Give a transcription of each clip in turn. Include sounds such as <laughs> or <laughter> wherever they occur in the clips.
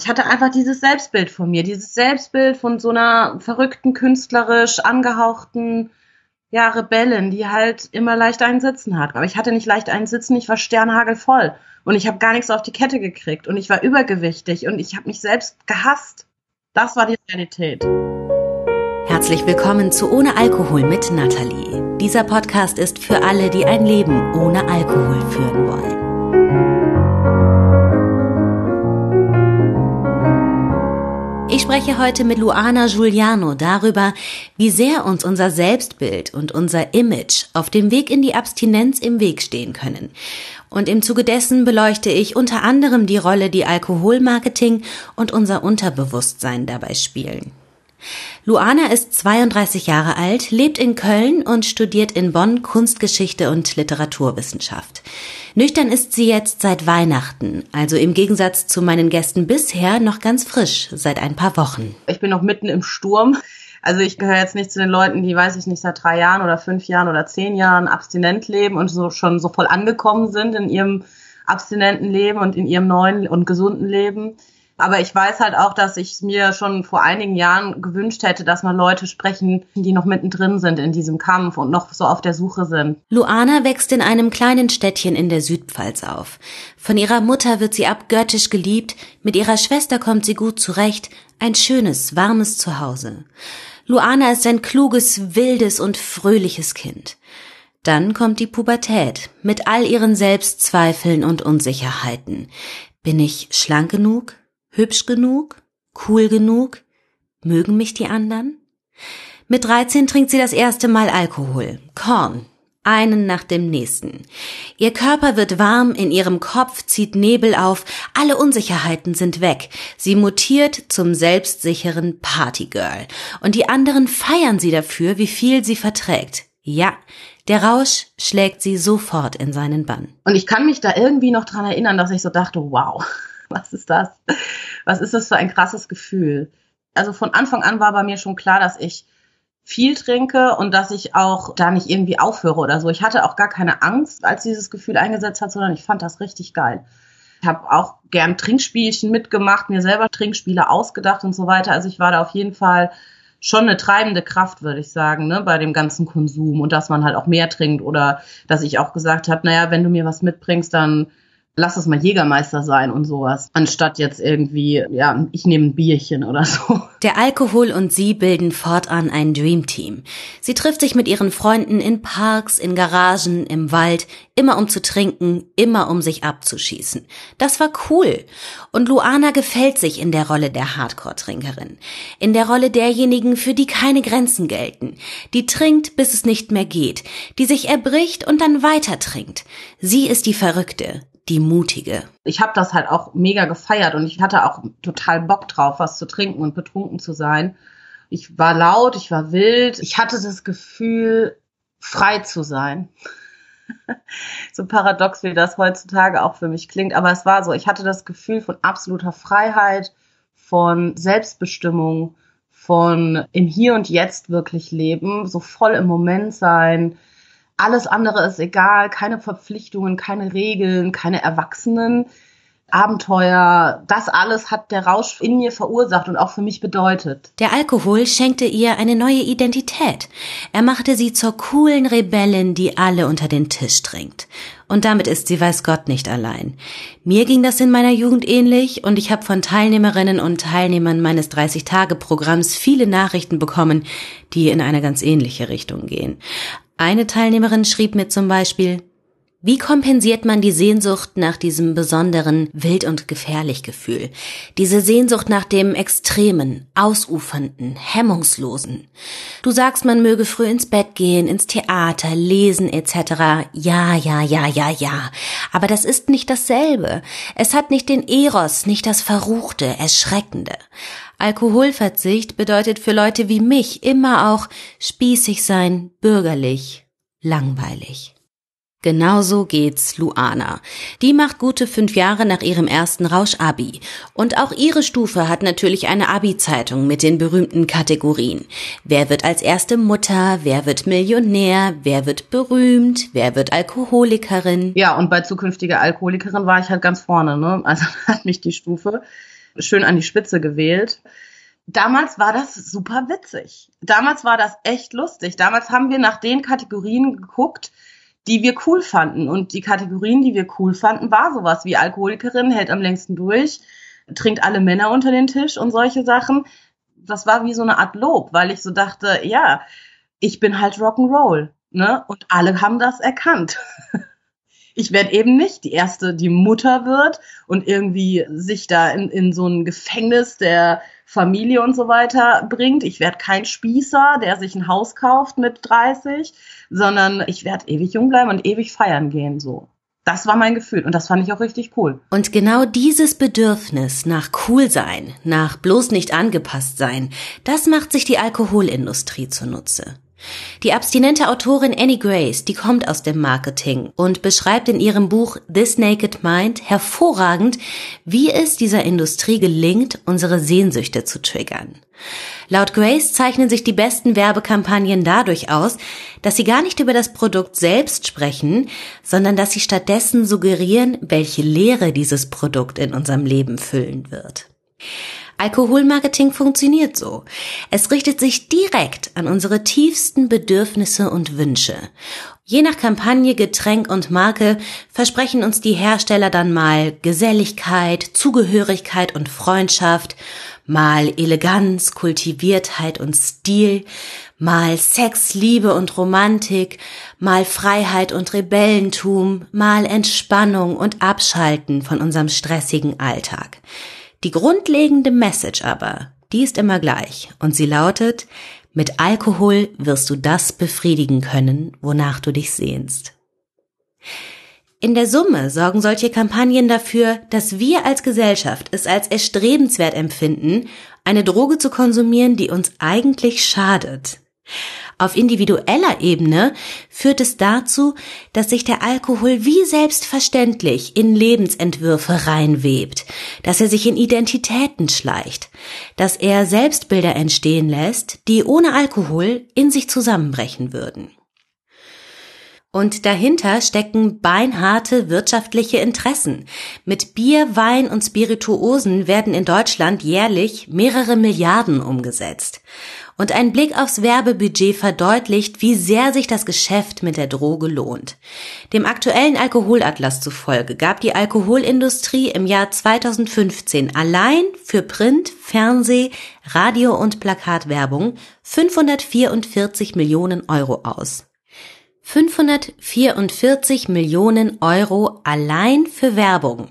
Ich hatte einfach dieses Selbstbild von mir, dieses Selbstbild von so einer verrückten, künstlerisch angehauchten, ja, Rebellin, die halt immer leicht einen Sitzen hat. Aber ich hatte nicht leicht einen Sitzen, ich war sternhagelvoll und ich habe gar nichts auf die Kette gekriegt und ich war übergewichtig und ich habe mich selbst gehasst. Das war die Realität. Herzlich willkommen zu Ohne Alkohol mit Nathalie. Dieser Podcast ist für alle, die ein Leben ohne Alkohol führen wollen. Spreche heute mit Luana Giuliano darüber, wie sehr uns unser Selbstbild und unser Image auf dem Weg in die Abstinenz im Weg stehen können. Und im Zuge dessen beleuchte ich unter anderem die Rolle, die Alkoholmarketing und unser Unterbewusstsein dabei spielen. Luana ist 32 Jahre alt, lebt in Köln und studiert in Bonn Kunstgeschichte und Literaturwissenschaft. Nüchtern ist sie jetzt seit Weihnachten, also im Gegensatz zu meinen Gästen bisher noch ganz frisch, seit ein paar Wochen. Ich bin noch mitten im Sturm. Also ich gehöre jetzt nicht zu den Leuten, die, weiß ich nicht, seit drei Jahren oder fünf Jahren oder zehn Jahren abstinent leben und so schon so voll angekommen sind in ihrem abstinenten Leben und in ihrem neuen und gesunden Leben. Aber ich weiß halt auch, dass ich mir schon vor einigen Jahren gewünscht hätte, dass man Leute sprechen, die noch mittendrin sind in diesem Kampf und noch so auf der Suche sind. Luana wächst in einem kleinen Städtchen in der Südpfalz auf. Von ihrer Mutter wird sie abgöttisch geliebt, mit ihrer Schwester kommt sie gut zurecht, ein schönes, warmes Zuhause. Luana ist ein kluges, wildes und fröhliches Kind. Dann kommt die Pubertät mit all ihren Selbstzweifeln und Unsicherheiten. Bin ich schlank genug? Hübsch genug? Cool genug? Mögen mich die anderen? Mit 13 trinkt sie das erste Mal Alkohol. Korn. Einen nach dem nächsten. Ihr Körper wird warm, in ihrem Kopf zieht Nebel auf, alle Unsicherheiten sind weg. Sie mutiert zum selbstsicheren Partygirl. Und die anderen feiern sie dafür, wie viel sie verträgt. Ja, der Rausch schlägt sie sofort in seinen Bann. Und ich kann mich da irgendwie noch dran erinnern, dass ich so dachte, wow, was ist das? Was ist das für ein krasses Gefühl? Also von Anfang an war bei mir schon klar, dass ich viel trinke und dass ich auch da nicht irgendwie aufhöre oder so. Ich hatte auch gar keine Angst, als dieses Gefühl eingesetzt hat, sondern ich fand das richtig geil. Ich habe auch gern Trinkspielchen mitgemacht, mir selber Trinkspiele ausgedacht und so weiter. Also ich war da auf jeden Fall schon eine treibende Kraft, würde ich sagen, ne, bei dem ganzen Konsum und dass man halt auch mehr trinkt oder dass ich auch gesagt habe, naja, wenn du mir was mitbringst, dann lass es mal Jägermeister sein und sowas, anstatt jetzt irgendwie, ja, ich nehme ein Bierchen oder so. Der Alkohol und sie bilden fortan ein Dreamteam. Sie trifft sich mit ihren Freunden in Parks, in Garagen, im Wald, immer um zu trinken, immer um sich abzuschießen. Das war cool. Und Luana gefällt sich in der Rolle der Hardcore-Trinkerin. In der Rolle derjenigen, für die keine Grenzen gelten. Die trinkt, bis es nicht mehr geht. Die sich erbricht und dann weiter trinkt. Sie ist die Verrückte die Mutige. Ich habe das halt auch mega gefeiert und ich hatte auch total Bock drauf, was zu trinken und betrunken zu sein. Ich war laut, ich war wild. Ich hatte das Gefühl, frei zu sein. <laughs> so paradox, wie das heutzutage auch für mich klingt. Aber es war so, ich hatte das Gefühl von absoluter Freiheit, von Selbstbestimmung, von im Hier und Jetzt wirklich leben, so voll im Moment sein, alles andere ist egal, keine Verpflichtungen, keine Regeln, keine Erwachsenen. Abenteuer, das alles hat der Rausch in mir verursacht und auch für mich bedeutet. Der Alkohol schenkte ihr eine neue Identität. Er machte sie zur coolen Rebellin, die alle unter den Tisch trinkt. Und damit ist sie weiß Gott nicht allein. Mir ging das in meiner Jugend ähnlich und ich habe von Teilnehmerinnen und Teilnehmern meines 30-Tage-Programms viele Nachrichten bekommen, die in eine ganz ähnliche Richtung gehen. Eine Teilnehmerin schrieb mir zum Beispiel, wie kompensiert man die Sehnsucht nach diesem besonderen wild und gefährlich Gefühl? Diese Sehnsucht nach dem extremen, ausufernden, hemmungslosen. Du sagst, man möge früh ins Bett gehen, ins Theater, lesen etc. Ja, ja, ja, ja, ja. Aber das ist nicht dasselbe. Es hat nicht den Eros, nicht das Verruchte, Erschreckende. Alkoholverzicht bedeutet für Leute wie mich immer auch spießig sein, bürgerlich, langweilig. Genauso geht's Luana. Die macht gute fünf Jahre nach ihrem ersten Rausch-Abi. Und auch ihre Stufe hat natürlich eine Abi-Zeitung mit den berühmten Kategorien. Wer wird als erste Mutter? Wer wird Millionär? Wer wird berühmt? Wer wird Alkoholikerin? Ja, und bei zukünftiger Alkoholikerin war ich halt ganz vorne, ne? Also <laughs> hat mich die Stufe schön an die Spitze gewählt. Damals war das super witzig. Damals war das echt lustig. Damals haben wir nach den Kategorien geguckt, die wir cool fanden. Und die Kategorien, die wir cool fanden, war sowas wie Alkoholikerin, hält am längsten durch, trinkt alle Männer unter den Tisch und solche Sachen. Das war wie so eine Art Lob, weil ich so dachte, ja, ich bin halt Rock'n'Roll. Ne? Und alle haben das erkannt. <laughs> ich werde eben nicht die erste, die Mutter wird und irgendwie sich da in, in so ein Gefängnis der Familie und so weiter bringt. Ich werde kein Spießer, der sich ein Haus kauft mit 30, sondern ich werde ewig jung bleiben und ewig feiern gehen, so. Das war mein Gefühl und das fand ich auch richtig cool. Und genau dieses Bedürfnis nach cool sein, nach bloß nicht angepasst sein, das macht sich die Alkoholindustrie zunutze. Die abstinente Autorin Annie Grace, die kommt aus dem Marketing und beschreibt in ihrem Buch This Naked Mind hervorragend, wie es dieser Industrie gelingt, unsere Sehnsüchte zu triggern. Laut Grace zeichnen sich die besten Werbekampagnen dadurch aus, dass sie gar nicht über das Produkt selbst sprechen, sondern dass sie stattdessen suggerieren, welche Leere dieses Produkt in unserem Leben füllen wird. Alkoholmarketing funktioniert so. Es richtet sich direkt an unsere tiefsten Bedürfnisse und Wünsche. Je nach Kampagne, Getränk und Marke versprechen uns die Hersteller dann mal Geselligkeit, Zugehörigkeit und Freundschaft, mal Eleganz, Kultiviertheit und Stil, mal Sex, Liebe und Romantik, mal Freiheit und Rebellentum, mal Entspannung und Abschalten von unserem stressigen Alltag. Die grundlegende Message aber, die ist immer gleich und sie lautet, mit Alkohol wirst du das befriedigen können, wonach du dich sehnst. In der Summe sorgen solche Kampagnen dafür, dass wir als Gesellschaft es als erstrebenswert empfinden, eine Droge zu konsumieren, die uns eigentlich schadet. Auf individueller Ebene führt es dazu, dass sich der Alkohol wie selbstverständlich in Lebensentwürfe reinwebt, dass er sich in Identitäten schleicht, dass er Selbstbilder entstehen lässt, die ohne Alkohol in sich zusammenbrechen würden. Und dahinter stecken beinharte wirtschaftliche Interessen. Mit Bier, Wein und Spirituosen werden in Deutschland jährlich mehrere Milliarden umgesetzt. Und ein Blick aufs Werbebudget verdeutlicht, wie sehr sich das Geschäft mit der Droge lohnt. Dem aktuellen Alkoholatlas zufolge gab die Alkoholindustrie im Jahr 2015 allein für Print, Fernseh, Radio und Plakatwerbung 544 Millionen Euro aus. 544 Millionen Euro allein für Werbung.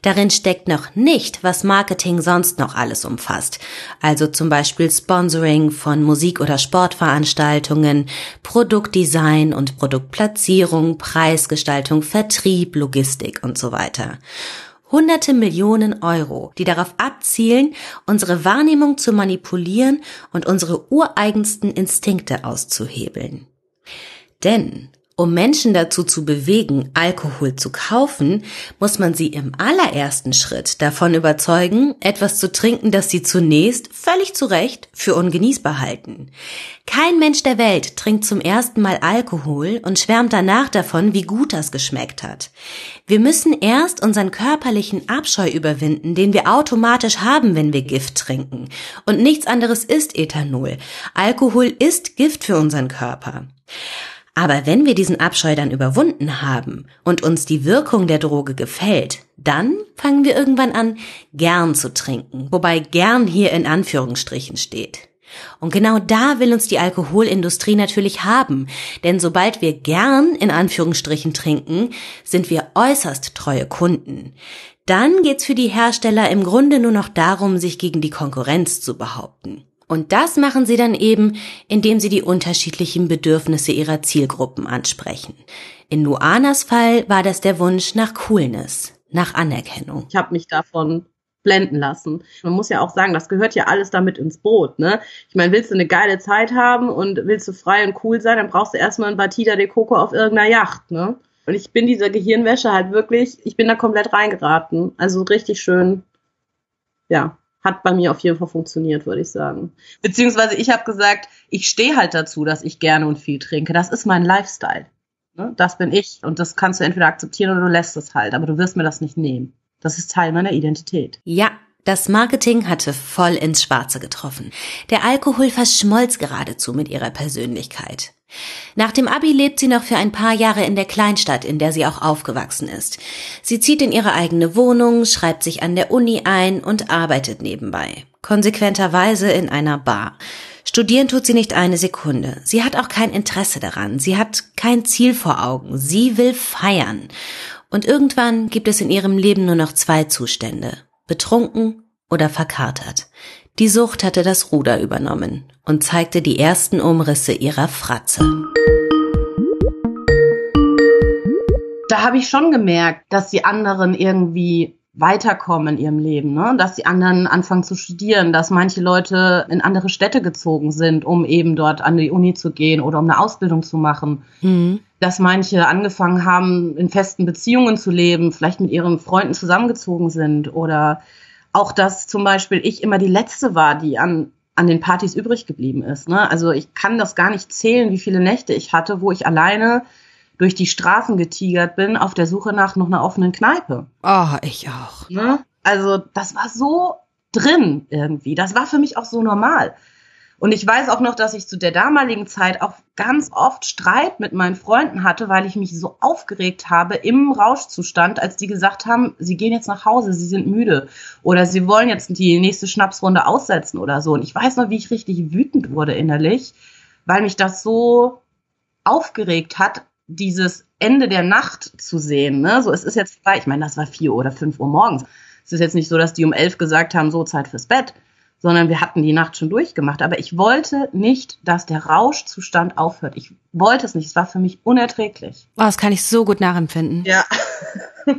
Darin steckt noch nicht, was Marketing sonst noch alles umfasst. Also zum Beispiel Sponsoring von Musik- oder Sportveranstaltungen, Produktdesign und Produktplatzierung, Preisgestaltung, Vertrieb, Logistik und so weiter. Hunderte Millionen Euro, die darauf abzielen, unsere Wahrnehmung zu manipulieren und unsere ureigensten Instinkte auszuhebeln. Denn um Menschen dazu zu bewegen, Alkohol zu kaufen, muss man sie im allerersten Schritt davon überzeugen, etwas zu trinken, das sie zunächst völlig zu Recht für ungenießbar halten. Kein Mensch der Welt trinkt zum ersten Mal Alkohol und schwärmt danach davon, wie gut das geschmeckt hat. Wir müssen erst unseren körperlichen Abscheu überwinden, den wir automatisch haben, wenn wir Gift trinken. Und nichts anderes ist Ethanol. Alkohol ist Gift für unseren Körper. Aber wenn wir diesen Abscheu dann überwunden haben und uns die Wirkung der Droge gefällt, dann fangen wir irgendwann an, gern zu trinken, wobei gern hier in Anführungsstrichen steht. Und genau da will uns die Alkoholindustrie natürlich haben, denn sobald wir gern in Anführungsstrichen trinken, sind wir äußerst treue Kunden. Dann geht's für die Hersteller im Grunde nur noch darum, sich gegen die Konkurrenz zu behaupten. Und das machen sie dann eben, indem sie die unterschiedlichen Bedürfnisse ihrer Zielgruppen ansprechen. In Luanas Fall war das der Wunsch nach Coolness, nach Anerkennung. Ich habe mich davon blenden lassen. Man muss ja auch sagen, das gehört ja alles damit ins Boot, ne? Ich meine, willst du eine geile Zeit haben und willst du frei und cool sein, dann brauchst du erstmal ein Batida de Coco auf irgendeiner Yacht, ne? Und ich bin dieser Gehirnwäsche halt wirklich, ich bin da komplett reingeraten. Also richtig schön, ja, hat bei mir auf jeden Fall funktioniert, würde ich sagen. Beziehungsweise ich habe gesagt, ich stehe halt dazu, dass ich gerne und viel trinke. Das ist mein Lifestyle. Ne? Das bin ich und das kannst du entweder akzeptieren oder du lässt es halt, aber du wirst mir das nicht nehmen. Das ist Teil meiner Identität. Ja, Das Marketing hatte voll ins Schwarze getroffen. Der Alkohol verschmolz geradezu mit ihrer Persönlichkeit. Nach dem Abi lebt sie noch für ein paar Jahre in der Kleinstadt, in der sie auch aufgewachsen ist. Sie zieht in ihre eigene Wohnung, schreibt sich an der Uni ein und arbeitet nebenbei. Konsequenterweise in einer Bar. Studieren tut sie nicht eine Sekunde. Sie hat auch kein Interesse daran. Sie hat kein Ziel vor Augen. Sie will feiern. Und irgendwann gibt es in ihrem Leben nur noch zwei Zustände. Betrunken oder verkatert. Die Sucht hatte das Ruder übernommen und zeigte die ersten Umrisse ihrer Fratze. Da habe ich schon gemerkt, dass die anderen irgendwie weiterkommen in ihrem Leben, ne? dass die anderen anfangen zu studieren, dass manche Leute in andere Städte gezogen sind, um eben dort an die Uni zu gehen oder um eine Ausbildung zu machen. Mhm. Dass manche angefangen haben, in festen Beziehungen zu leben, vielleicht mit ihren Freunden zusammengezogen sind oder auch, dass zum Beispiel ich immer die Letzte war, die an, an den Partys übrig geblieben ist. Ne? Also ich kann das gar nicht zählen, wie viele Nächte ich hatte, wo ich alleine durch die Straßen getigert bin auf der Suche nach noch einer offenen Kneipe. Oh, ich auch. Ne? Also das war so drin irgendwie. Das war für mich auch so normal. Und ich weiß auch noch, dass ich zu der damaligen Zeit auch ganz oft Streit mit meinen Freunden hatte, weil ich mich so aufgeregt habe im Rauschzustand, als die gesagt haben, sie gehen jetzt nach Hause, sie sind müde oder sie wollen jetzt die nächste Schnapsrunde aussetzen oder so. Und ich weiß noch, wie ich richtig wütend wurde innerlich, weil mich das so aufgeregt hat, dieses Ende der Nacht zu sehen. Ne? So, es ist jetzt ich meine, das war vier oder fünf Uhr morgens. Es ist jetzt nicht so, dass die um elf gesagt haben, so Zeit fürs Bett, sondern wir hatten die Nacht schon durchgemacht. Aber ich wollte nicht, dass der Rauschzustand aufhört. Ich wollte es nicht. Es war für mich unerträglich. Oh, das kann ich so gut nachempfinden. Ja. <laughs>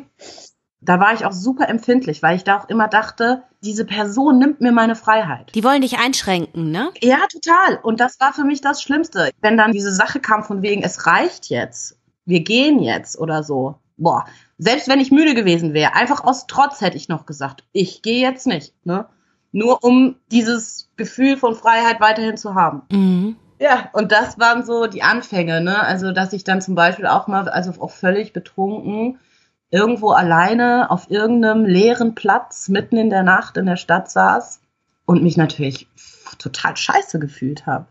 da war ich auch super empfindlich, weil ich da auch immer dachte, diese Person nimmt mir meine Freiheit. Die wollen dich einschränken, ne? Ja, total. Und das war für mich das Schlimmste. Wenn dann diese Sache kam von wegen, es reicht jetzt, wir gehen jetzt oder so. Boah, selbst wenn ich müde gewesen wäre, einfach aus Trotz hätte ich noch gesagt, ich gehe jetzt nicht, ne? Nur um dieses Gefühl von Freiheit weiterhin zu haben. Mhm. Ja, und das waren so die Anfänge, ne? Also, dass ich dann zum Beispiel auch mal, also auch völlig betrunken, irgendwo alleine auf irgendeinem leeren Platz mitten in der Nacht in der Stadt saß und mich natürlich total scheiße gefühlt habe.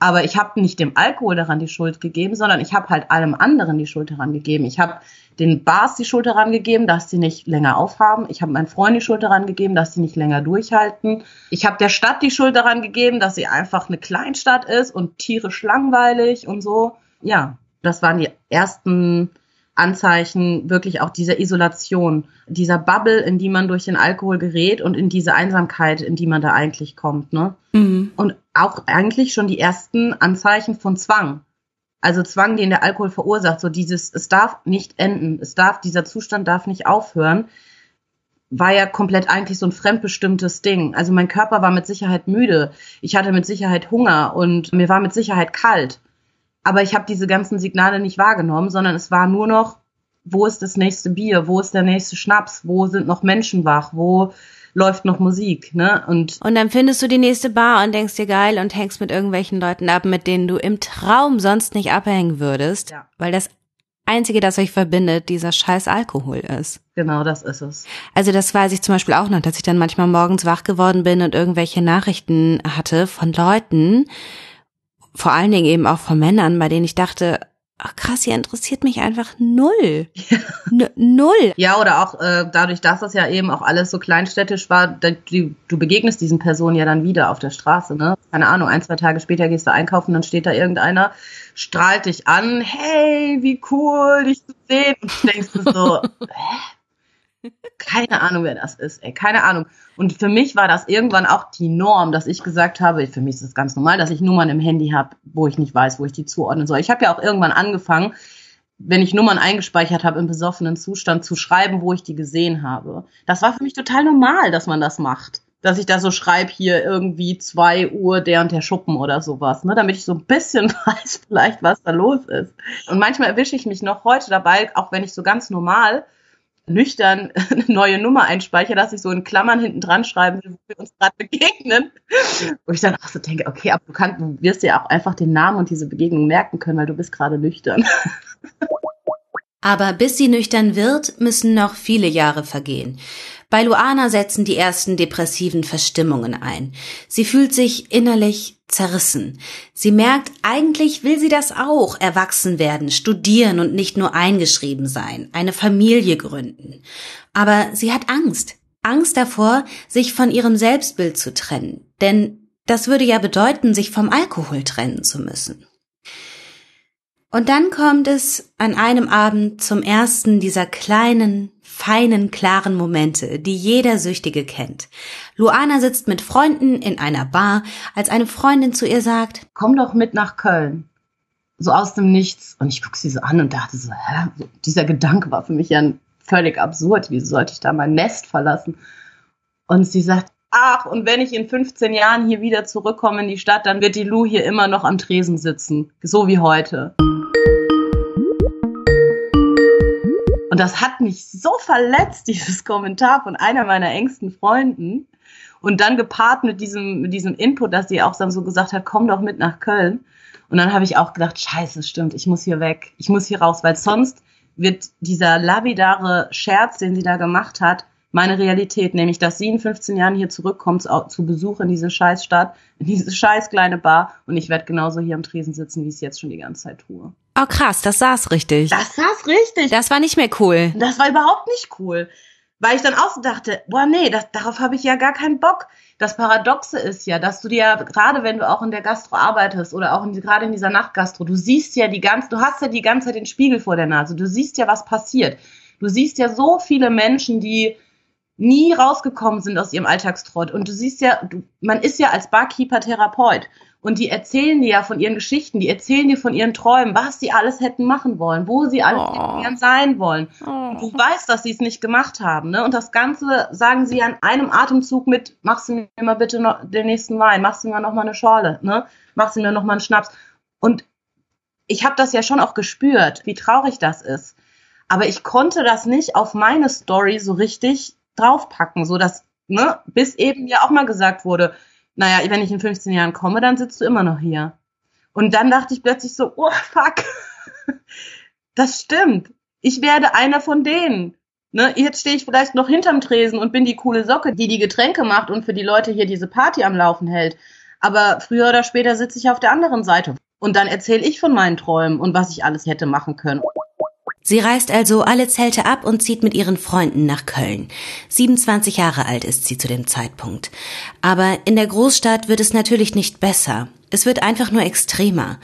Aber ich habe nicht dem Alkohol daran die Schuld gegeben, sondern ich habe halt allem anderen die Schuld daran gegeben. Ich habe den Bars die Schuld daran gegeben, dass sie nicht länger aufhaben. Ich habe meinen Freunden die Schuld daran gegeben, dass sie nicht länger durchhalten. Ich habe der Stadt die Schuld daran gegeben, dass sie einfach eine Kleinstadt ist und tierisch langweilig und so. Ja, das waren die ersten Anzeichen wirklich auch dieser Isolation, dieser Bubble, in die man durch den Alkohol gerät und in diese Einsamkeit, in die man da eigentlich kommt. Ne? Mhm. Und auch eigentlich schon die ersten Anzeichen von Zwang. Also Zwang, den der Alkohol verursacht, so dieses, es darf nicht enden, es darf, dieser Zustand darf nicht aufhören, war ja komplett eigentlich so ein fremdbestimmtes Ding. Also mein Körper war mit Sicherheit müde, ich hatte mit Sicherheit Hunger und mir war mit Sicherheit kalt. Aber ich habe diese ganzen Signale nicht wahrgenommen, sondern es war nur noch, wo ist das nächste Bier, wo ist der nächste Schnaps, wo sind noch Menschen wach, wo läuft noch Musik, ne? Und, und dann findest du die nächste Bar und denkst dir geil und hängst mit irgendwelchen Leuten ab, mit denen du im Traum sonst nicht abhängen würdest, ja. weil das Einzige, das euch verbindet, dieser scheiß Alkohol ist. Genau, das ist es. Also das weiß ich zum Beispiel auch noch, dass ich dann manchmal morgens wach geworden bin und irgendwelche Nachrichten hatte von Leuten, vor allen Dingen eben auch von Männern, bei denen ich dachte, ach krass, ihr interessiert mich einfach null. Ja. null. Ja, oder auch äh, dadurch, dass das ja eben auch alles so kleinstädtisch war, du, du begegnest diesen Personen ja dann wieder auf der Straße, ne? Keine Ahnung, ein, zwei Tage später gehst du einkaufen, dann steht da irgendeiner, strahlt dich an, hey, wie cool, dich zu sehen. Und denkst du so, <laughs> hä? Keine Ahnung, wer das ist, ey, keine Ahnung. Und für mich war das irgendwann auch die Norm, dass ich gesagt habe, für mich ist es ganz normal, dass ich Nummern im Handy habe, wo ich nicht weiß, wo ich die zuordnen soll. Ich habe ja auch irgendwann angefangen, wenn ich Nummern eingespeichert habe im besoffenen Zustand, zu schreiben, wo ich die gesehen habe. Das war für mich total normal, dass man das macht. Dass ich da so schreibe, hier irgendwie zwei Uhr der und der Schuppen oder sowas, ne, damit ich so ein bisschen <laughs> weiß vielleicht, was da los ist. Und manchmal erwische ich mich noch heute dabei, auch wenn ich so ganz normal nüchtern <laughs> eine neue Nummer einspeichere, dass ich so in Klammern hinten dran schreiben will, wo wir uns gerade begegnen. Wo ich dann auch so denke, okay, aber du, kannst, du wirst ja auch einfach den Namen und diese Begegnung merken können, weil du bist gerade nüchtern. <laughs> Aber bis sie nüchtern wird, müssen noch viele Jahre vergehen. Bei Luana setzen die ersten depressiven Verstimmungen ein. Sie fühlt sich innerlich zerrissen. Sie merkt, eigentlich will sie das auch, erwachsen werden, studieren und nicht nur eingeschrieben sein, eine Familie gründen. Aber sie hat Angst. Angst davor, sich von ihrem Selbstbild zu trennen. Denn das würde ja bedeuten, sich vom Alkohol trennen zu müssen. Und dann kommt es an einem Abend zum ersten dieser kleinen, feinen, klaren Momente, die jeder Süchtige kennt. Luana sitzt mit Freunden in einer Bar, als eine Freundin zu ihr sagt, komm doch mit nach Köln. So aus dem Nichts. Und ich gucke sie so an und dachte so, hä? Dieser Gedanke war für mich ja völlig absurd. Wieso sollte ich da mein Nest verlassen? Und sie sagt, ach, und wenn ich in 15 Jahren hier wieder zurückkomme in die Stadt, dann wird die Lu hier immer noch am Tresen sitzen. So wie heute. Und das hat mich so verletzt, <laughs> dieses Kommentar von einer meiner engsten Freunden. Und dann gepaart mit diesem, mit diesem Input, dass sie auch dann so gesagt hat, komm doch mit nach Köln. Und dann habe ich auch gedacht, scheiße, stimmt, ich muss hier weg, ich muss hier raus, weil sonst wird dieser labidare Scherz, den sie da gemacht hat, meine Realität, nämlich dass sie in 15 Jahren hier zurückkommt zu Besuch in diese Scheißstadt, in diese <laughs> scheiß kleine Bar und ich werde genauso hier am Tresen sitzen, wie ich es jetzt schon die ganze Zeit tue. Oh krass, das saß richtig. Das saß richtig. Das war nicht mehr cool. Das war überhaupt nicht cool. Weil ich dann auch so dachte, boah, nee, das, darauf habe ich ja gar keinen Bock. Das Paradoxe ist ja, dass du dir gerade wenn du auch in der Gastro arbeitest oder auch in, gerade in dieser Nachtgastro, du siehst ja die ganze, du hast ja die ganze Zeit den Spiegel vor der Nase. Du siehst ja, was passiert. Du siehst ja so viele Menschen, die nie rausgekommen sind aus ihrem Alltagstrott. Und du siehst ja, du, man ist ja als Barkeeper Therapeut. Und die erzählen dir ja von ihren Geschichten, die erzählen dir von ihren Träumen, was sie alles hätten machen wollen, wo sie alles oh. hätten gern sein wollen. Oh. Und du weißt, dass sie es nicht gemacht haben. Ne? Und das Ganze sagen sie an einem Atemzug mit, machst du mir mal bitte noch den nächsten Wein, machst du mir noch mal eine Schorle, ne? machst du mir noch mal einen Schnaps. Und ich habe das ja schon auch gespürt, wie traurig das ist. Aber ich konnte das nicht auf meine Story so richtig draufpacken, so dass, ne, bis eben ja auch mal gesagt wurde, naja, wenn ich in 15 Jahren komme, dann sitzt du immer noch hier. Und dann dachte ich plötzlich so, oh fuck, <laughs> das stimmt. Ich werde einer von denen. Ne, jetzt stehe ich vielleicht noch hinterm Tresen und bin die coole Socke, die die Getränke macht und für die Leute hier diese Party am Laufen hält. Aber früher oder später sitze ich auf der anderen Seite. Und dann erzähle ich von meinen Träumen und was ich alles hätte machen können. Sie reist also alle Zelte ab und zieht mit ihren Freunden nach Köln. 27 Jahre alt ist sie zu dem Zeitpunkt. Aber in der Großstadt wird es natürlich nicht besser. Es wird einfach nur extremer.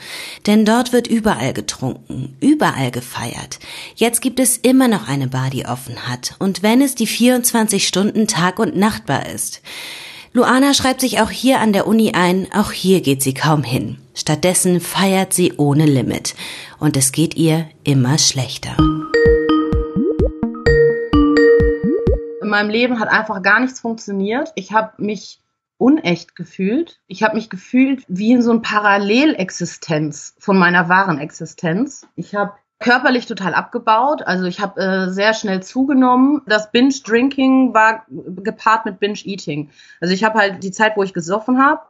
Denn dort wird überall getrunken, überall gefeiert. Jetzt gibt es immer noch eine Bar, die offen hat. Und wenn es die 24 Stunden Tag- und Nachtbar ist. Luana schreibt sich auch hier an der Uni ein, auch hier geht sie kaum hin. Stattdessen feiert sie ohne Limit. Und es geht ihr immer schlechter. In meinem Leben hat einfach gar nichts funktioniert. Ich habe mich unecht gefühlt. Ich habe mich gefühlt wie in so einer Parallelexistenz von meiner wahren Existenz. Ich habe körperlich total abgebaut. Also ich habe äh, sehr schnell zugenommen. Das Binge-Drinking war gepaart mit Binge-Eating. Also ich habe halt die Zeit, wo ich gesoffen habe,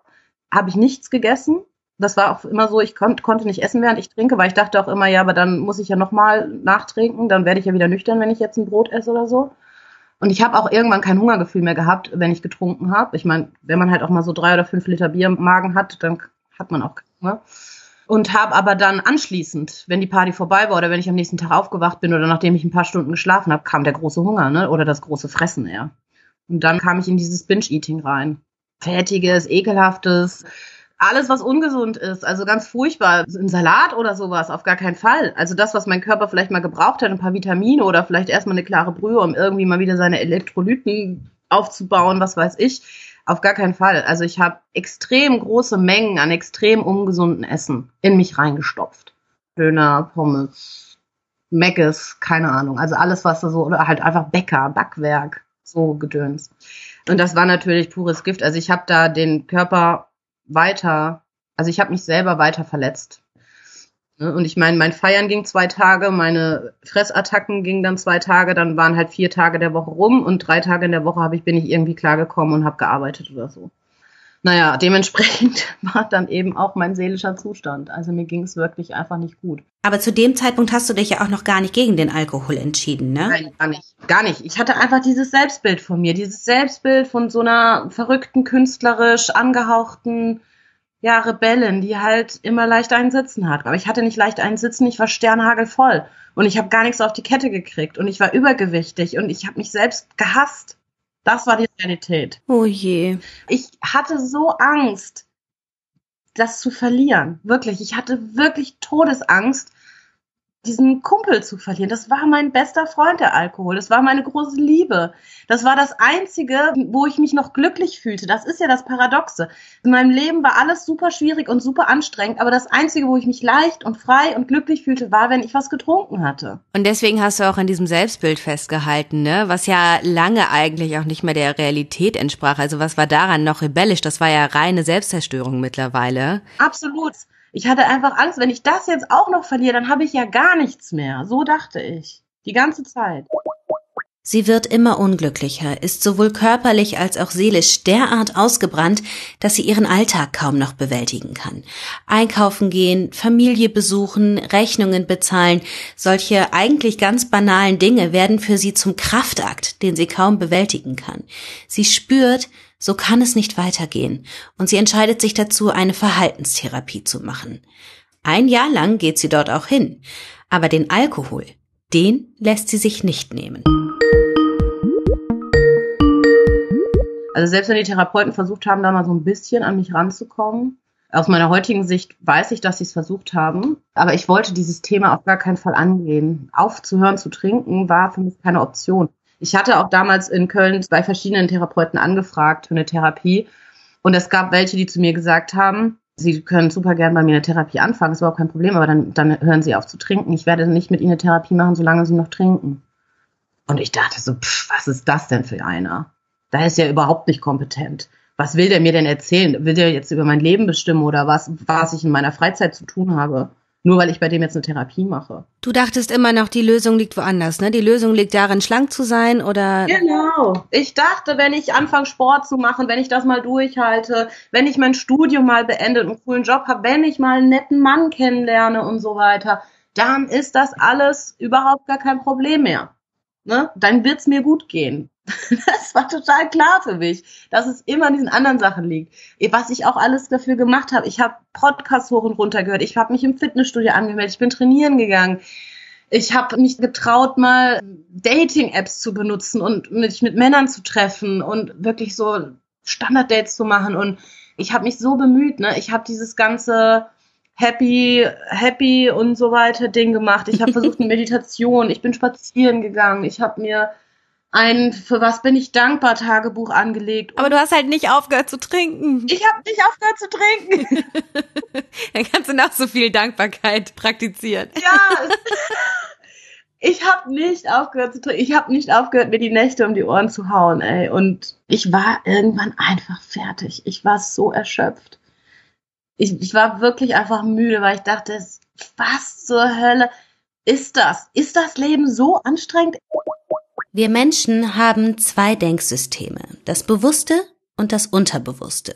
habe ich nichts gegessen. Das war auch immer so, ich kon konnte nicht essen, während ich trinke, weil ich dachte auch immer, ja, aber dann muss ich ja nochmal nachtrinken, dann werde ich ja wieder nüchtern, wenn ich jetzt ein Brot esse oder so. Und ich habe auch irgendwann kein Hungergefühl mehr gehabt, wenn ich getrunken habe. Ich meine, wenn man halt auch mal so drei oder fünf Liter Bier im Magen hat, dann hat man auch keinen Hunger und habe aber dann anschließend, wenn die Party vorbei war oder wenn ich am nächsten Tag aufgewacht bin oder nachdem ich ein paar Stunden geschlafen habe, kam der große Hunger, ne? Oder das große Fressen eher. Und dann kam ich in dieses Binge-Eating rein. Fettiges, ekelhaftes, alles, was ungesund ist, also ganz furchtbar. Ein Salat oder sowas, auf gar keinen Fall. Also das, was mein Körper vielleicht mal gebraucht hat, ein paar Vitamine oder vielleicht erstmal eine klare Brühe, um irgendwie mal wieder seine Elektrolyten aufzubauen, was weiß ich auf gar keinen Fall. Also ich habe extrem große Mengen an extrem ungesunden Essen in mich reingestopft. Döner, Pommes, Meckes, keine Ahnung. Also alles, was da so, oder halt einfach Bäcker, Backwerk, so Gedöns. Und das war natürlich pures Gift. Also ich habe da den Körper weiter, also ich habe mich selber weiter verletzt. Ne? Und ich meine, mein Feiern ging zwei Tage, meine Fressattacken gingen dann zwei Tage, dann waren halt vier Tage der Woche rum und drei Tage in der Woche habe ich, bin ich irgendwie klargekommen und habe gearbeitet oder so. Naja, dementsprechend <laughs> war dann eben auch mein seelischer Zustand. Also mir ging es wirklich einfach nicht gut. Aber zu dem Zeitpunkt hast du dich ja auch noch gar nicht gegen den Alkohol entschieden, ne? Nein, gar nicht. Gar nicht. Ich hatte einfach dieses Selbstbild von mir, dieses Selbstbild von so einer verrückten, künstlerisch angehauchten, ja, Rebellin, die halt immer leicht einen Sitzen hat. Aber ich hatte nicht leicht einen Sitzen, ich war sternhagelvoll. Und ich habe gar nichts auf die Kette gekriegt. Und ich war übergewichtig und ich habe mich selbst gehasst. Das war die Realität. Oh je. Ich hatte so Angst, das zu verlieren. Wirklich. Ich hatte wirklich Todesangst, diesen Kumpel zu verlieren. Das war mein bester Freund, der Alkohol. Das war meine große Liebe. Das war das Einzige, wo ich mich noch glücklich fühlte. Das ist ja das Paradoxe. In meinem Leben war alles super schwierig und super anstrengend, aber das Einzige, wo ich mich leicht und frei und glücklich fühlte, war, wenn ich was getrunken hatte. Und deswegen hast du auch an diesem Selbstbild festgehalten, ne? Was ja lange eigentlich auch nicht mehr der Realität entsprach. Also was war daran noch rebellisch? Das war ja reine Selbstzerstörung mittlerweile. Absolut. Ich hatte einfach Angst, wenn ich das jetzt auch noch verliere, dann habe ich ja gar nichts mehr. So dachte ich. Die ganze Zeit. Sie wird immer unglücklicher, ist sowohl körperlich als auch seelisch derart ausgebrannt, dass sie ihren Alltag kaum noch bewältigen kann. Einkaufen gehen, Familie besuchen, Rechnungen bezahlen, solche eigentlich ganz banalen Dinge werden für sie zum Kraftakt, den sie kaum bewältigen kann. Sie spürt, so kann es nicht weitergehen, und sie entscheidet sich dazu, eine Verhaltenstherapie zu machen. Ein Jahr lang geht sie dort auch hin, aber den Alkohol, den lässt sie sich nicht nehmen. Also selbst wenn die Therapeuten versucht haben, da mal so ein bisschen an mich ranzukommen, aus meiner heutigen Sicht weiß ich, dass sie es versucht haben, aber ich wollte dieses Thema auf gar keinen Fall angehen. Aufzuhören zu trinken war für mich keine Option. Ich hatte auch damals in Köln bei verschiedenen Therapeuten angefragt für eine Therapie. Und es gab welche, die zu mir gesagt haben, Sie können super gern bei mir eine Therapie anfangen, ist überhaupt kein Problem, aber dann, dann hören Sie auf zu trinken. Ich werde nicht mit Ihnen eine Therapie machen, solange Sie noch trinken. Und ich dachte so, pff, was ist das denn für einer? Da ist ja überhaupt nicht kompetent. Was will der mir denn erzählen? Will der jetzt über mein Leben bestimmen oder was, was ich in meiner Freizeit zu tun habe? Nur weil ich bei dem jetzt eine Therapie mache. Du dachtest immer noch, die Lösung liegt woanders, ne? Die Lösung liegt darin, schlank zu sein oder? Genau. Ich dachte, wenn ich anfange Sport zu machen, wenn ich das mal durchhalte, wenn ich mein Studium mal beende und einen coolen Job habe, wenn ich mal einen netten Mann kennenlerne und so weiter, dann ist das alles überhaupt gar kein Problem mehr. Ne? Dann wird's mir gut gehen. <laughs> Das war total klar für mich, dass es immer an diesen anderen Sachen liegt. Was ich auch alles dafür gemacht habe. Ich habe Podcasts hoch und runter gehört. Ich habe mich im Fitnessstudio angemeldet. Ich bin trainieren gegangen. Ich habe mich getraut, mal Dating-Apps zu benutzen und mich mit Männern zu treffen und wirklich so Standard-Dates zu machen. Und ich habe mich so bemüht. Ne? Ich habe dieses ganze Happy, Happy und so weiter Ding gemacht. Ich habe versucht eine <laughs> Meditation. Ich bin spazieren gegangen. Ich habe mir ein für was bin ich dankbar Tagebuch angelegt. Aber du hast halt nicht aufgehört zu trinken. Ich habe nicht aufgehört zu trinken. <laughs> Dann kannst du noch so viel Dankbarkeit praktizieren. Ja. <laughs> Ich habe nicht aufgehört zu trinken. Ich habe nicht aufgehört, mir die Nächte um die Ohren zu hauen, ey. Und ich war irgendwann einfach fertig. Ich war so erschöpft. Ich, ich war wirklich einfach müde, weil ich dachte, was zur Hölle ist das? Ist das Leben so anstrengend? Wir Menschen haben zwei Denksysteme, das Bewusste und das Unterbewusste.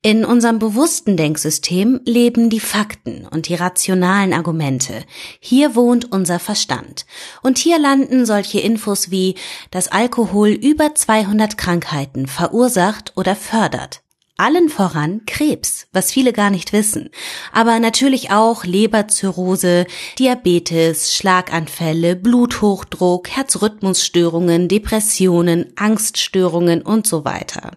In unserem bewussten Denksystem leben die Fakten und die rationalen Argumente. Hier wohnt unser Verstand. Und hier landen solche Infos wie, dass Alkohol über 200 Krankheiten verursacht oder fördert. Allen voran Krebs, was viele gar nicht wissen, aber natürlich auch Leberzirrhose, Diabetes, Schlaganfälle, Bluthochdruck, Herzrhythmusstörungen, Depressionen, Angststörungen und so weiter.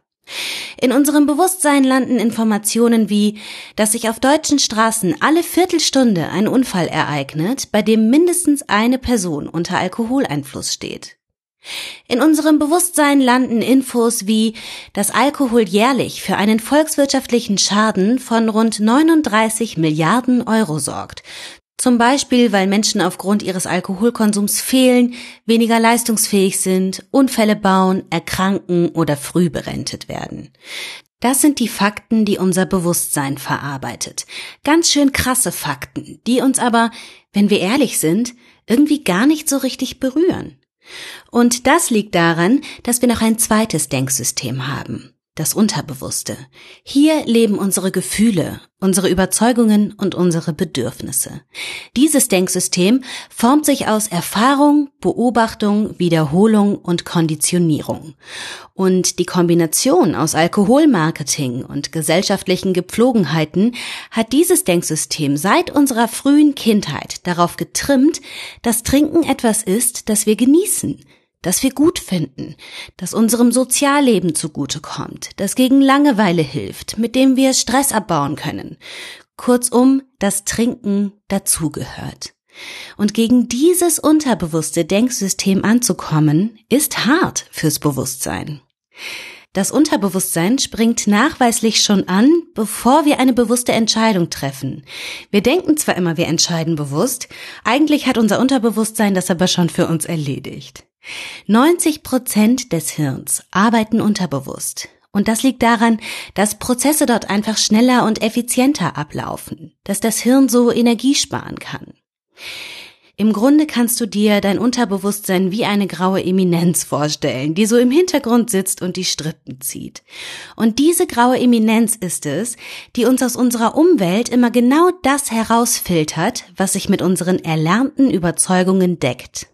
In unserem Bewusstsein landen Informationen wie, dass sich auf deutschen Straßen alle Viertelstunde ein Unfall ereignet, bei dem mindestens eine Person unter Alkoholeinfluss steht. In unserem Bewusstsein landen Infos wie, dass Alkohol jährlich für einen volkswirtschaftlichen Schaden von rund 39 Milliarden Euro sorgt. Zum Beispiel, weil Menschen aufgrund ihres Alkoholkonsums fehlen, weniger leistungsfähig sind, Unfälle bauen, erkranken oder früh berentet werden. Das sind die Fakten, die unser Bewusstsein verarbeitet. Ganz schön krasse Fakten, die uns aber, wenn wir ehrlich sind, irgendwie gar nicht so richtig berühren. Und das liegt daran, dass wir noch ein zweites Denksystem haben. Das Unterbewusste. Hier leben unsere Gefühle, unsere Überzeugungen und unsere Bedürfnisse. Dieses Denksystem formt sich aus Erfahrung, Beobachtung, Wiederholung und Konditionierung. Und die Kombination aus Alkoholmarketing und gesellschaftlichen Gepflogenheiten hat dieses Denksystem seit unserer frühen Kindheit darauf getrimmt, dass Trinken etwas ist, das wir genießen, das wir gut finden, das unserem Sozialleben zugutekommt, das gegen Langeweile hilft, mit dem wir Stress abbauen können. Kurzum, das Trinken dazugehört. Und gegen dieses unterbewusste Denksystem anzukommen, ist hart fürs Bewusstsein. Das Unterbewusstsein springt nachweislich schon an, bevor wir eine bewusste Entscheidung treffen. Wir denken zwar immer, wir entscheiden bewusst, eigentlich hat unser Unterbewusstsein das aber schon für uns erledigt. 90 Prozent des Hirns arbeiten unterbewusst. Und das liegt daran, dass Prozesse dort einfach schneller und effizienter ablaufen, dass das Hirn so Energie sparen kann. Im Grunde kannst du dir dein Unterbewusstsein wie eine graue Eminenz vorstellen, die so im Hintergrund sitzt und die Strippen zieht. Und diese graue Eminenz ist es, die uns aus unserer Umwelt immer genau das herausfiltert, was sich mit unseren erlernten Überzeugungen deckt.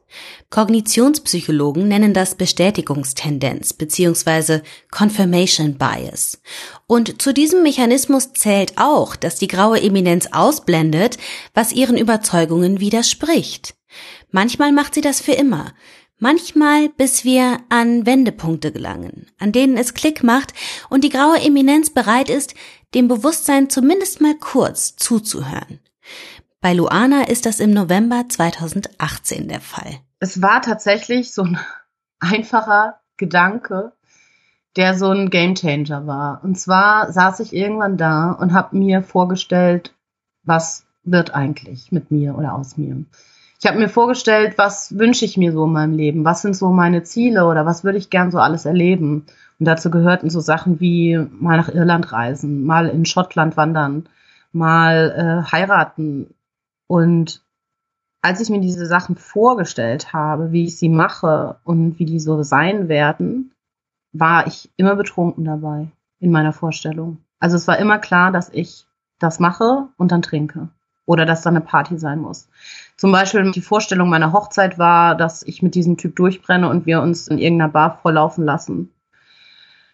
Kognitionspsychologen nennen das Bestätigungstendenz bzw. Confirmation Bias. Und zu diesem Mechanismus zählt auch, dass die graue Eminenz ausblendet, was ihren Überzeugungen widerspricht. Manchmal macht sie das für immer, manchmal bis wir an Wendepunkte gelangen, an denen es Klick macht und die graue Eminenz bereit ist, dem Bewusstsein zumindest mal kurz zuzuhören. Bei Luana ist das im November 2018 der Fall. Es war tatsächlich so ein <laughs> einfacher Gedanke, der so ein Gamechanger war. Und zwar saß ich irgendwann da und habe mir vorgestellt, was wird eigentlich mit mir oder aus mir. Ich habe mir vorgestellt, was wünsche ich mir so in meinem Leben, was sind so meine Ziele oder was würde ich gern so alles erleben. Und dazu gehörten so Sachen wie mal nach Irland reisen, mal in Schottland wandern, mal äh, heiraten, und als ich mir diese Sachen vorgestellt habe, wie ich sie mache und wie die so sein werden, war ich immer betrunken dabei in meiner Vorstellung. Also es war immer klar, dass ich das mache und dann trinke. Oder dass da eine Party sein muss. Zum Beispiel die Vorstellung meiner Hochzeit war, dass ich mit diesem Typ durchbrenne und wir uns in irgendeiner Bar vorlaufen lassen.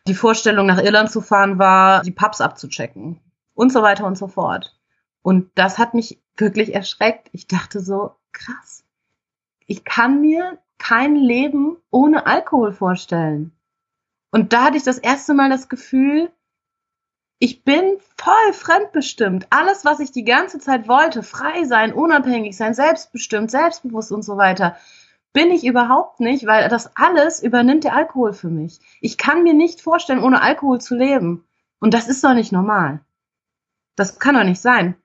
Die Vorstellung, nach Irland zu fahren, war, die Pubs abzuchecken. Und so weiter und so fort. Und das hat mich wirklich erschreckt. Ich dachte so, krass. Ich kann mir kein Leben ohne Alkohol vorstellen. Und da hatte ich das erste Mal das Gefühl, ich bin voll fremdbestimmt. Alles, was ich die ganze Zeit wollte, frei sein, unabhängig sein, selbstbestimmt, selbstbewusst und so weiter, bin ich überhaupt nicht, weil das alles übernimmt der Alkohol für mich. Ich kann mir nicht vorstellen, ohne Alkohol zu leben. Und das ist doch nicht normal. Das kann doch nicht sein.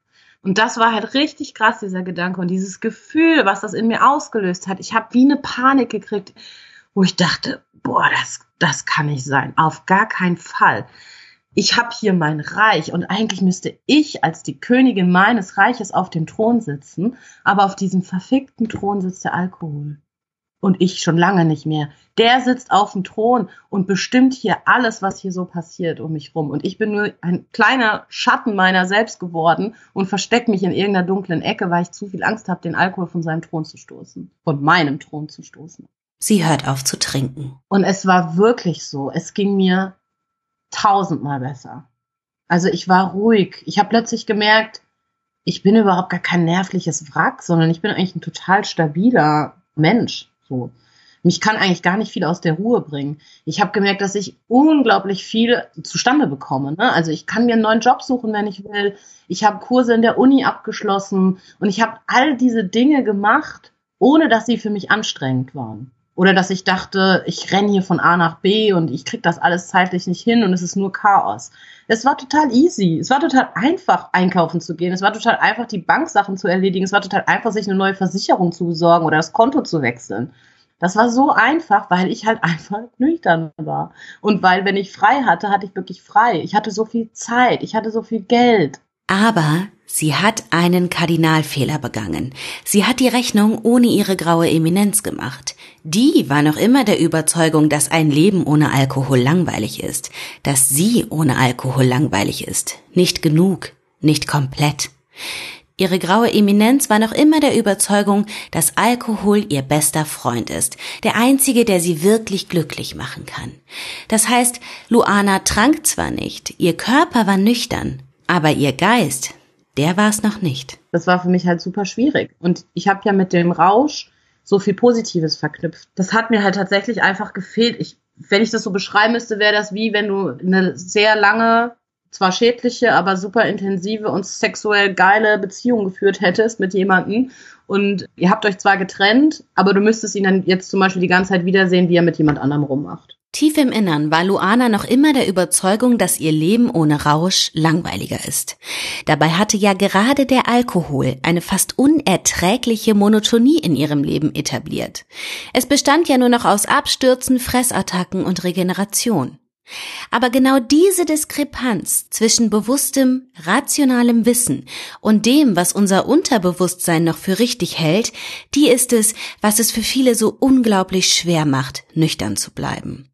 Und das war halt richtig krass, dieser Gedanke und dieses Gefühl, was das in mir ausgelöst hat. Ich habe wie eine Panik gekriegt, wo ich dachte, boah, das, das kann nicht sein. Auf gar keinen Fall. Ich habe hier mein Reich und eigentlich müsste ich als die Königin meines Reiches auf dem Thron sitzen, aber auf diesem verfickten Thron sitzt der Alkohol und ich schon lange nicht mehr. Der sitzt auf dem Thron und bestimmt hier alles, was hier so passiert um mich rum. Und ich bin nur ein kleiner Schatten meiner selbst geworden und verstecke mich in irgendeiner dunklen Ecke, weil ich zu viel Angst habe, den Alkohol von seinem Thron zu stoßen, von meinem Thron zu stoßen. Sie hört auf zu trinken. Und es war wirklich so. Es ging mir tausendmal besser. Also ich war ruhig. Ich habe plötzlich gemerkt, ich bin überhaupt gar kein nervliches Wrack, sondern ich bin eigentlich ein total stabiler Mensch. So. Mich kann eigentlich gar nicht viel aus der Ruhe bringen. Ich habe gemerkt, dass ich unglaublich viel zustande bekomme. Ne? Also ich kann mir einen neuen Job suchen, wenn ich will. Ich habe Kurse in der Uni abgeschlossen und ich habe all diese Dinge gemacht, ohne dass sie für mich anstrengend waren. Oder dass ich dachte, ich renne hier von A nach B und ich krieg das alles zeitlich nicht hin und es ist nur Chaos. Es war total easy. Es war total einfach, einkaufen zu gehen. Es war total einfach, die Banksachen zu erledigen. Es war total einfach, sich eine neue Versicherung zu besorgen oder das Konto zu wechseln. Das war so einfach, weil ich halt <laughs> einfach nüchtern war. Und weil, wenn ich frei hatte, hatte ich wirklich frei. Ich hatte so viel Zeit. Ich hatte so viel Geld. Aber Sie hat einen Kardinalfehler begangen. Sie hat die Rechnung ohne ihre graue Eminenz gemacht. Die war noch immer der Überzeugung, dass ein Leben ohne Alkohol langweilig ist, dass sie ohne Alkohol langweilig ist. Nicht genug, nicht komplett. Ihre graue Eminenz war noch immer der Überzeugung, dass Alkohol ihr bester Freund ist, der einzige, der sie wirklich glücklich machen kann. Das heißt, Luana trank zwar nicht, ihr Körper war nüchtern, aber ihr Geist, der war es noch nicht. Das war für mich halt super schwierig. Und ich habe ja mit dem Rausch so viel Positives verknüpft. Das hat mir halt tatsächlich einfach gefehlt. Ich, wenn ich das so beschreiben müsste, wäre das wie wenn du eine sehr lange, zwar schädliche, aber super intensive und sexuell geile Beziehung geführt hättest mit jemandem und ihr habt euch zwar getrennt, aber du müsstest ihn dann jetzt zum Beispiel die ganze Zeit wiedersehen, wie er mit jemand anderem rummacht. Tief im Innern war Luana noch immer der Überzeugung, dass ihr Leben ohne Rausch langweiliger ist. Dabei hatte ja gerade der Alkohol eine fast unerträgliche Monotonie in ihrem Leben etabliert. Es bestand ja nur noch aus Abstürzen, Fressattacken und Regeneration. Aber genau diese Diskrepanz zwischen bewusstem, rationalem Wissen und dem, was unser Unterbewusstsein noch für richtig hält, die ist es, was es für viele so unglaublich schwer macht, nüchtern zu bleiben.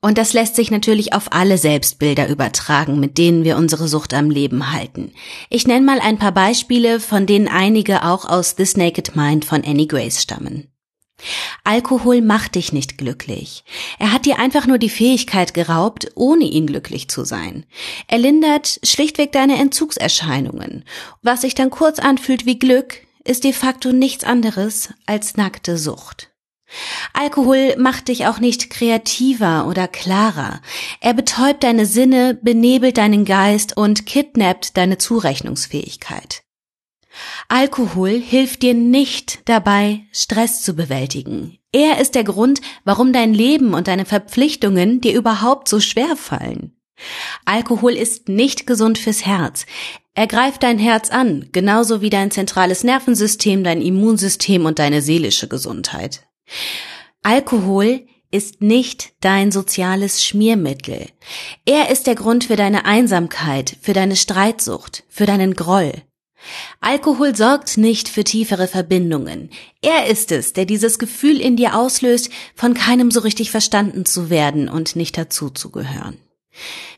Und das lässt sich natürlich auf alle Selbstbilder übertragen, mit denen wir unsere Sucht am Leben halten. Ich nenne mal ein paar Beispiele, von denen einige auch aus This Naked Mind von Annie Grace stammen. Alkohol macht dich nicht glücklich. Er hat dir einfach nur die Fähigkeit geraubt, ohne ihn glücklich zu sein. Er lindert schlichtweg deine Entzugserscheinungen. Was sich dann kurz anfühlt wie Glück, ist de facto nichts anderes als nackte Sucht. Alkohol macht dich auch nicht kreativer oder klarer. Er betäubt deine Sinne, benebelt deinen Geist und kidnappt deine Zurechnungsfähigkeit. Alkohol hilft dir nicht dabei, Stress zu bewältigen. Er ist der Grund, warum dein Leben und deine Verpflichtungen dir überhaupt so schwer fallen. Alkohol ist nicht gesund fürs Herz. Er greift dein Herz an, genauso wie dein zentrales Nervensystem, dein Immunsystem und deine seelische Gesundheit. Alkohol ist nicht dein soziales Schmiermittel. Er ist der Grund für deine Einsamkeit, für deine Streitsucht, für deinen Groll. Alkohol sorgt nicht für tiefere Verbindungen. Er ist es, der dieses Gefühl in dir auslöst, von keinem so richtig verstanden zu werden und nicht dazu zu gehören.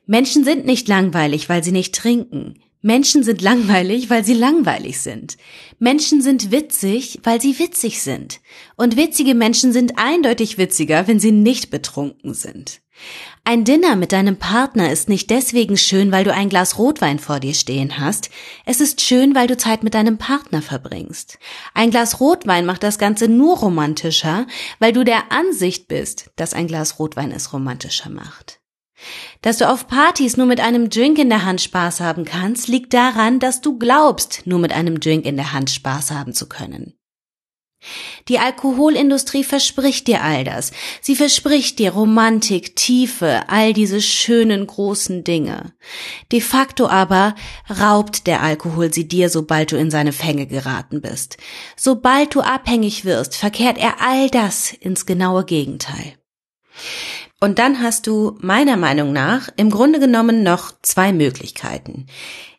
Menschen sind nicht langweilig, weil sie nicht trinken. Menschen sind langweilig, weil sie langweilig sind. Menschen sind witzig, weil sie witzig sind. Und witzige Menschen sind eindeutig witziger, wenn sie nicht betrunken sind. Ein Dinner mit deinem Partner ist nicht deswegen schön, weil du ein Glas Rotwein vor dir stehen hast. Es ist schön, weil du Zeit mit deinem Partner verbringst. Ein Glas Rotwein macht das Ganze nur romantischer, weil du der Ansicht bist, dass ein Glas Rotwein es romantischer macht. Dass du auf Partys nur mit einem Drink in der Hand Spaß haben kannst, liegt daran, dass du glaubst, nur mit einem Drink in der Hand Spaß haben zu können. Die Alkoholindustrie verspricht dir all das. Sie verspricht dir Romantik, Tiefe, all diese schönen großen Dinge. De facto aber raubt der Alkohol sie dir, sobald du in seine Fänge geraten bist. Sobald du abhängig wirst, verkehrt er all das ins genaue Gegenteil. Und dann hast du meiner Meinung nach im Grunde genommen noch zwei Möglichkeiten.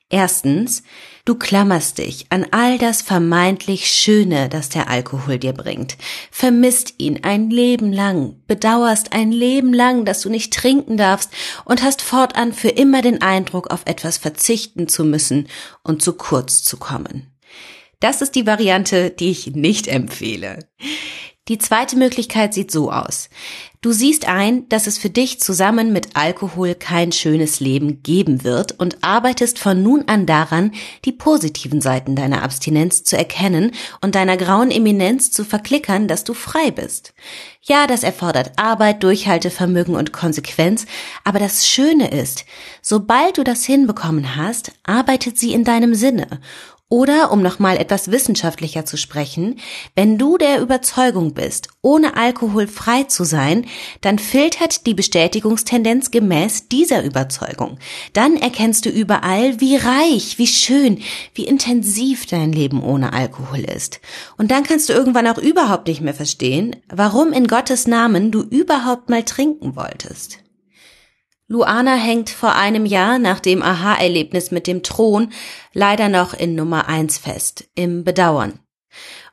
Erstens, du klammerst dich an all das vermeintlich Schöne, das der Alkohol dir bringt, vermisst ihn ein Leben lang, bedauerst ein Leben lang, dass du nicht trinken darfst und hast fortan für immer den Eindruck, auf etwas verzichten zu müssen und zu kurz zu kommen. Das ist die Variante, die ich nicht empfehle. Die zweite Möglichkeit sieht so aus. Du siehst ein, dass es für dich zusammen mit Alkohol kein schönes Leben geben wird und arbeitest von nun an daran, die positiven Seiten deiner Abstinenz zu erkennen und deiner grauen Eminenz zu verklickern, dass du frei bist. Ja, das erfordert Arbeit, Durchhaltevermögen und Konsequenz, aber das Schöne ist, sobald du das hinbekommen hast, arbeitet sie in deinem Sinne oder, um nochmal etwas wissenschaftlicher zu sprechen, wenn du der Überzeugung bist, ohne Alkohol frei zu sein, dann filtert die Bestätigungstendenz gemäß dieser Überzeugung. Dann erkennst du überall, wie reich, wie schön, wie intensiv dein Leben ohne Alkohol ist. Und dann kannst du irgendwann auch überhaupt nicht mehr verstehen, warum in Gottes Namen du überhaupt mal trinken wolltest. Luana hängt vor einem Jahr nach dem Aha-Erlebnis mit dem Thron leider noch in Nummer eins fest, im Bedauern.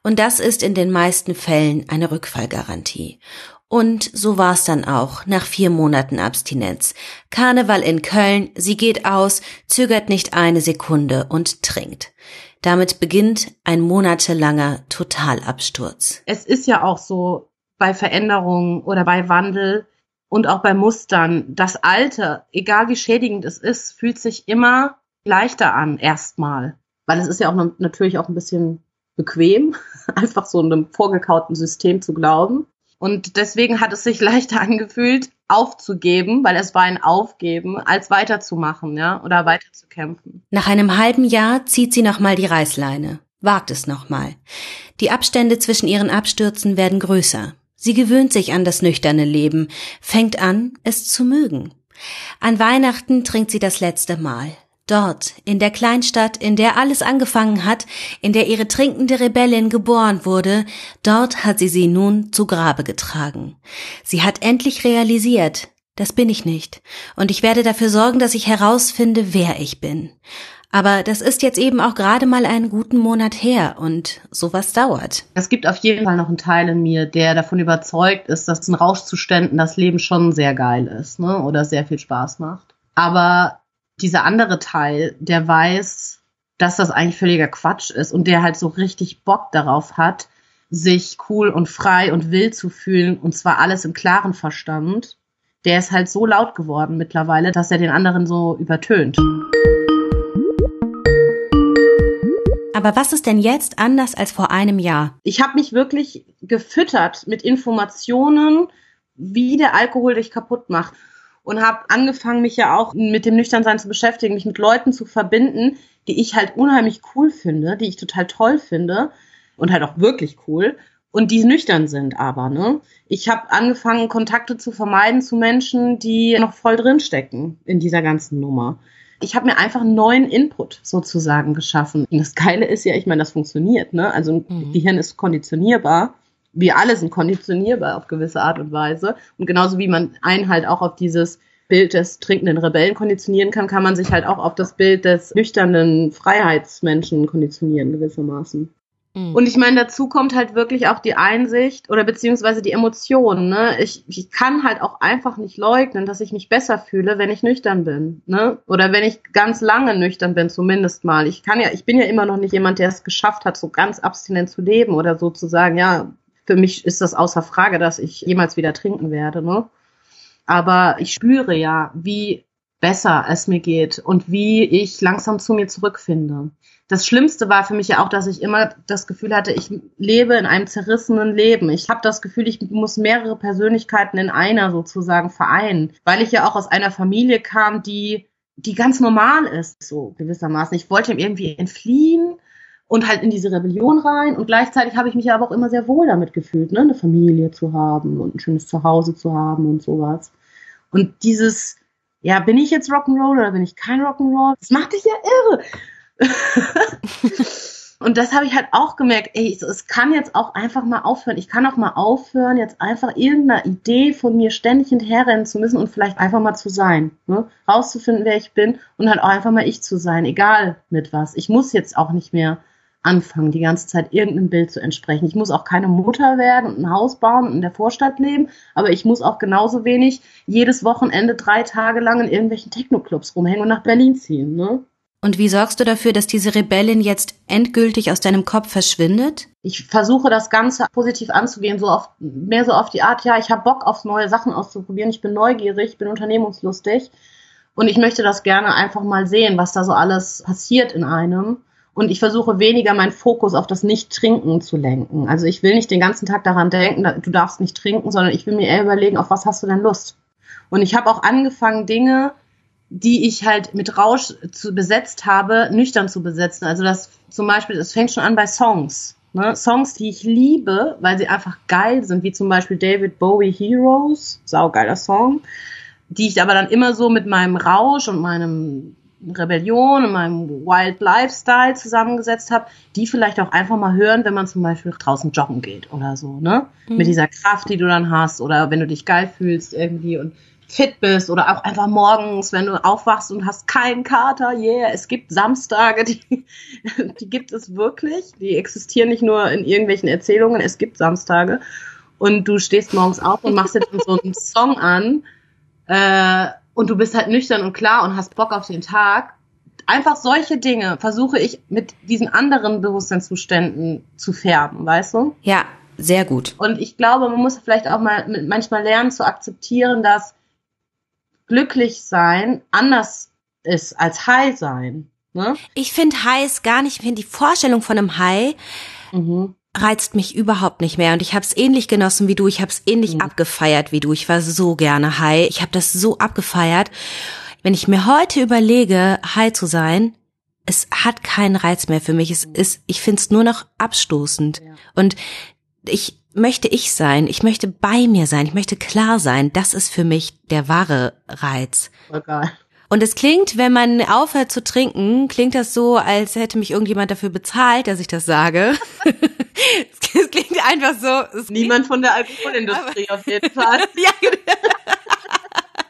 Und das ist in den meisten Fällen eine Rückfallgarantie. Und so war's dann auch nach vier Monaten Abstinenz. Karneval in Köln, sie geht aus, zögert nicht eine Sekunde und trinkt. Damit beginnt ein monatelanger Totalabsturz. Es ist ja auch so bei Veränderungen oder bei Wandel, und auch bei Mustern, das Alte, egal wie schädigend es ist, fühlt sich immer leichter an, erstmal. Weil es ist ja auch natürlich auch ein bisschen bequem, <laughs> einfach so einem vorgekauten System zu glauben. Und deswegen hat es sich <laughs> leichter angefühlt, aufzugeben, weil es war ein Aufgeben, als weiterzumachen, ja, oder weiterzukämpfen. Nach einem halben Jahr zieht sie nochmal die Reißleine, wagt es nochmal. Die Abstände zwischen ihren Abstürzen werden größer. Sie gewöhnt sich an das nüchterne Leben, fängt an, es zu mögen. An Weihnachten trinkt sie das letzte Mal. Dort, in der Kleinstadt, in der alles angefangen hat, in der ihre trinkende Rebellin geboren wurde, dort hat sie sie nun zu Grabe getragen. Sie hat endlich realisiert, das bin ich nicht, und ich werde dafür sorgen, dass ich herausfinde, wer ich bin. Aber das ist jetzt eben auch gerade mal einen guten Monat her und sowas dauert. Es gibt auf jeden Fall noch einen Teil in mir, der davon überzeugt ist, dass in Rauschzuständen das Leben schon sehr geil ist, ne? Oder sehr viel Spaß macht. Aber dieser andere Teil, der weiß, dass das eigentlich völliger Quatsch ist und der halt so richtig Bock darauf hat, sich cool und frei und wild zu fühlen und zwar alles im klaren Verstand, der ist halt so laut geworden mittlerweile, dass er den anderen so übertönt. Aber was ist denn jetzt anders als vor einem Jahr? Ich habe mich wirklich gefüttert mit Informationen, wie der Alkohol dich kaputt macht. Und habe angefangen, mich ja auch mit dem Nüchternsein zu beschäftigen, mich mit Leuten zu verbinden, die ich halt unheimlich cool finde, die ich total toll finde und halt auch wirklich cool und die nüchtern sind aber, ne? Ich habe angefangen, Kontakte zu vermeiden zu Menschen, die noch voll drin stecken in dieser ganzen Nummer ich habe mir einfach einen neuen Input sozusagen geschaffen. Und das Geile ist ja, ich meine, das funktioniert, ne? Also mhm. Gehirn ist konditionierbar. Wir alle sind konditionierbar auf gewisse Art und Weise. Und genauso wie man einen halt auch auf dieses Bild des trinkenden Rebellen konditionieren kann, kann man sich halt auch auf das Bild des nüchternen Freiheitsmenschen konditionieren gewissermaßen. Mhm. Und ich meine, dazu kommt halt wirklich auch die Einsicht oder beziehungsweise die Emotionen. Ne? Ich, ich kann halt auch einfach nicht leugnen, dass ich mich besser fühle, wenn ich nüchtern bin. Ne? Oder wenn ich ganz lange nüchtern bin, zumindest mal. Ich kann ja, ich bin ja immer noch nicht jemand, der es geschafft hat, so ganz abstinent zu leben oder so zu sagen, ja, für mich ist das außer Frage, dass ich jemals wieder trinken werde. Ne? Aber ich spüre ja, wie besser es mir geht und wie ich langsam zu mir zurückfinde das Schlimmste war für mich ja auch, dass ich immer das Gefühl hatte, ich lebe in einem zerrissenen Leben. Ich habe das Gefühl, ich muss mehrere Persönlichkeiten in einer sozusagen vereinen, weil ich ja auch aus einer Familie kam, die die ganz normal ist, so gewissermaßen. Ich wollte irgendwie entfliehen und halt in diese Rebellion rein und gleichzeitig habe ich mich aber auch immer sehr wohl damit gefühlt, ne, eine Familie zu haben und ein schönes Zuhause zu haben und sowas. Und dieses, ja, bin ich jetzt Rock'n'Roll oder bin ich kein Rock'n'Roll? Das macht dich ja irre. <laughs> Und das habe ich halt auch gemerkt, ey, es kann jetzt auch einfach mal aufhören. Ich kann auch mal aufhören, jetzt einfach irgendeiner Idee von mir ständig hinterherrennen zu müssen und vielleicht einfach mal zu sein. Ne? Rauszufinden, wer ich bin und halt auch einfach mal ich zu sein, egal mit was. Ich muss jetzt auch nicht mehr anfangen, die ganze Zeit irgendeinem Bild zu entsprechen. Ich muss auch keine Mutter werden und ein Haus bauen und in der Vorstadt leben, aber ich muss auch genauso wenig jedes Wochenende drei Tage lang in irgendwelchen Techno-Clubs rumhängen und nach Berlin ziehen. Ne? Und wie sorgst du dafür, dass diese Rebellin jetzt endgültig aus deinem Kopf verschwindet? Ich versuche das Ganze positiv anzugehen, so oft, mehr so auf die Art, ja, ich habe Bock auf neue Sachen auszuprobieren, ich bin neugierig, ich bin unternehmungslustig und ich möchte das gerne einfach mal sehen, was da so alles passiert in einem. Und ich versuche weniger meinen Fokus auf das Nicht-Trinken zu lenken. Also ich will nicht den ganzen Tag daran denken, du darfst nicht trinken, sondern ich will mir eher überlegen, auf was hast du denn Lust? Und ich habe auch angefangen, Dinge die ich halt mit Rausch zu, besetzt habe, nüchtern zu besetzen. Also das zum Beispiel, es fängt schon an bei Songs. Ne? Songs, die ich liebe, weil sie einfach geil sind, wie zum Beispiel David Bowie Heroes, saugeiler Song, die ich aber dann immer so mit meinem Rausch und meinem Rebellion und meinem Wild Lifestyle zusammengesetzt habe, die vielleicht auch einfach mal hören, wenn man zum Beispiel draußen joggen geht oder so, ne? Mhm. Mit dieser Kraft, die du dann hast oder wenn du dich geil fühlst irgendwie und fit bist oder auch einfach morgens, wenn du aufwachst und hast keinen Kater, yeah, es gibt Samstage, die, <laughs> die gibt es wirklich, die existieren nicht nur in irgendwelchen Erzählungen, es gibt Samstage und du stehst morgens auf und machst jetzt so einen Song an äh, und du bist halt nüchtern und klar und hast Bock auf den Tag. Einfach solche Dinge versuche ich mit diesen anderen Bewusstseinszuständen zu färben, weißt du? Ja, sehr gut. Und ich glaube, man muss vielleicht auch mal manchmal lernen zu akzeptieren, dass glücklich sein anders ist als High sein. Ne? Ich finde Highs gar nicht, ich finde die Vorstellung von einem High mhm. Reizt mich überhaupt nicht mehr. Und ich habe es ähnlich genossen wie du, ich habe es ähnlich mhm. abgefeiert wie du. Ich war so gerne High, ich habe das so abgefeiert. Wenn ich mir heute überlege, High zu sein, es hat keinen Reiz mehr für mich. Es ist, ich finde es nur noch abstoßend. Ja. Und ich möchte ich sein, ich möchte bei mir sein, ich möchte klar sein. Das ist für mich der wahre Reiz. Egal. Und es klingt, wenn man aufhört zu trinken, klingt das so, als hätte mich irgendjemand dafür bezahlt, dass ich das sage. <laughs> es klingt einfach so. Niemand von der Alkoholindustrie auf jeden Fall. <laughs> ja, genau.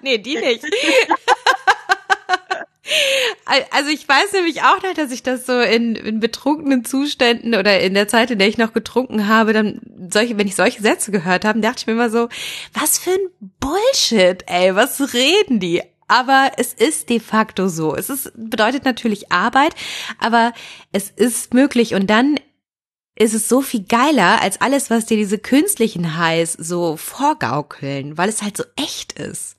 nee, die nicht. Also ich weiß nämlich auch noch, dass ich das so in, in betrunkenen Zuständen oder in der Zeit, in der ich noch getrunken habe, dann solche, wenn ich solche Sätze gehört habe, dachte ich mir immer so, was für ein Bullshit, ey, was reden die? Aber es ist de facto so. Es ist, bedeutet natürlich Arbeit, aber es ist möglich und dann ist es so viel geiler als alles, was dir diese künstlichen Highs so vorgaukeln, weil es halt so echt ist.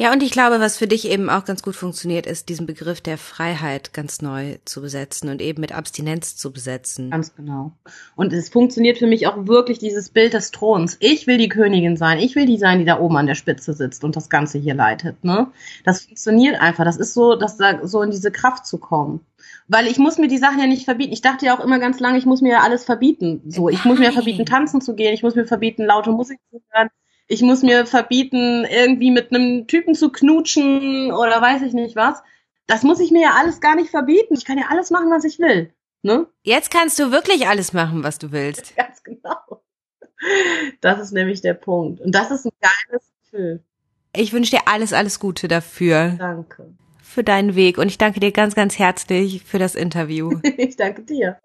Ja, und ich glaube, was für dich eben auch ganz gut funktioniert, ist diesen Begriff der Freiheit ganz neu zu besetzen und eben mit Abstinenz zu besetzen. Ganz genau. Und es funktioniert für mich auch wirklich dieses Bild des Throns. Ich will die Königin sein. Ich will die sein, die da oben an der Spitze sitzt und das Ganze hier leitet. Ne? Das funktioniert einfach. Das ist so, dass da so in diese Kraft zu kommen. Weil ich muss mir die Sachen ja nicht verbieten. Ich dachte ja auch immer ganz lange, ich muss mir ja alles verbieten. So, ich muss mir verbieten, tanzen zu gehen. Ich muss mir verbieten, laute Musik zu hören ich muss mir verbieten, irgendwie mit einem Typen zu knutschen oder weiß ich nicht was. Das muss ich mir ja alles gar nicht verbieten. Ich kann ja alles machen, was ich will. Ne? Jetzt kannst du wirklich alles machen, was du willst. <laughs> Ganz genau. Das ist nämlich der Punkt. Und das ist ein geiles Gefühl. Ich wünsche dir alles, alles Gute dafür. Danke. Für deinen Weg. Und ich danke dir ganz, ganz herzlich für das Interview. <laughs> ich danke dir.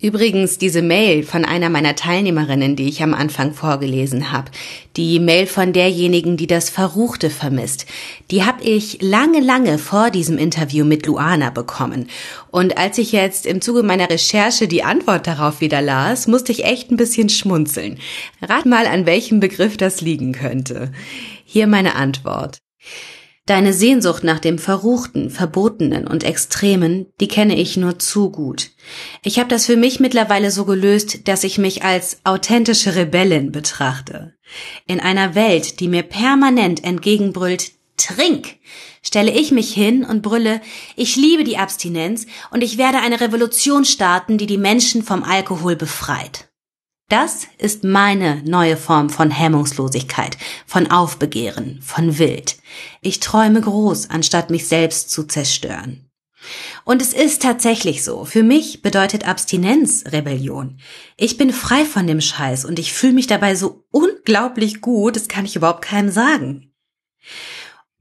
Übrigens diese Mail von einer meiner Teilnehmerinnen, die ich am Anfang vorgelesen habe, die Mail von derjenigen, die das Verruchte vermisst, die habe ich lange, lange vor diesem Interview mit Luana bekommen. Und als ich jetzt im Zuge meiner Recherche die Antwort darauf wieder las, musste ich echt ein bisschen schmunzeln. Rat mal, an welchem Begriff das liegen könnte. Hier meine Antwort. Deine Sehnsucht nach dem Verruchten, Verbotenen und Extremen, die kenne ich nur zu gut. Ich habe das für mich mittlerweile so gelöst, dass ich mich als authentische Rebellin betrachte. In einer Welt, die mir permanent entgegenbrüllt, Trink, stelle ich mich hin und brülle, ich liebe die Abstinenz und ich werde eine Revolution starten, die die Menschen vom Alkohol befreit. Das ist meine neue Form von Hemmungslosigkeit, von Aufbegehren, von Wild. Ich träume groß, anstatt mich selbst zu zerstören. Und es ist tatsächlich so. Für mich bedeutet Abstinenz Rebellion. Ich bin frei von dem Scheiß und ich fühle mich dabei so unglaublich gut, das kann ich überhaupt keinem sagen.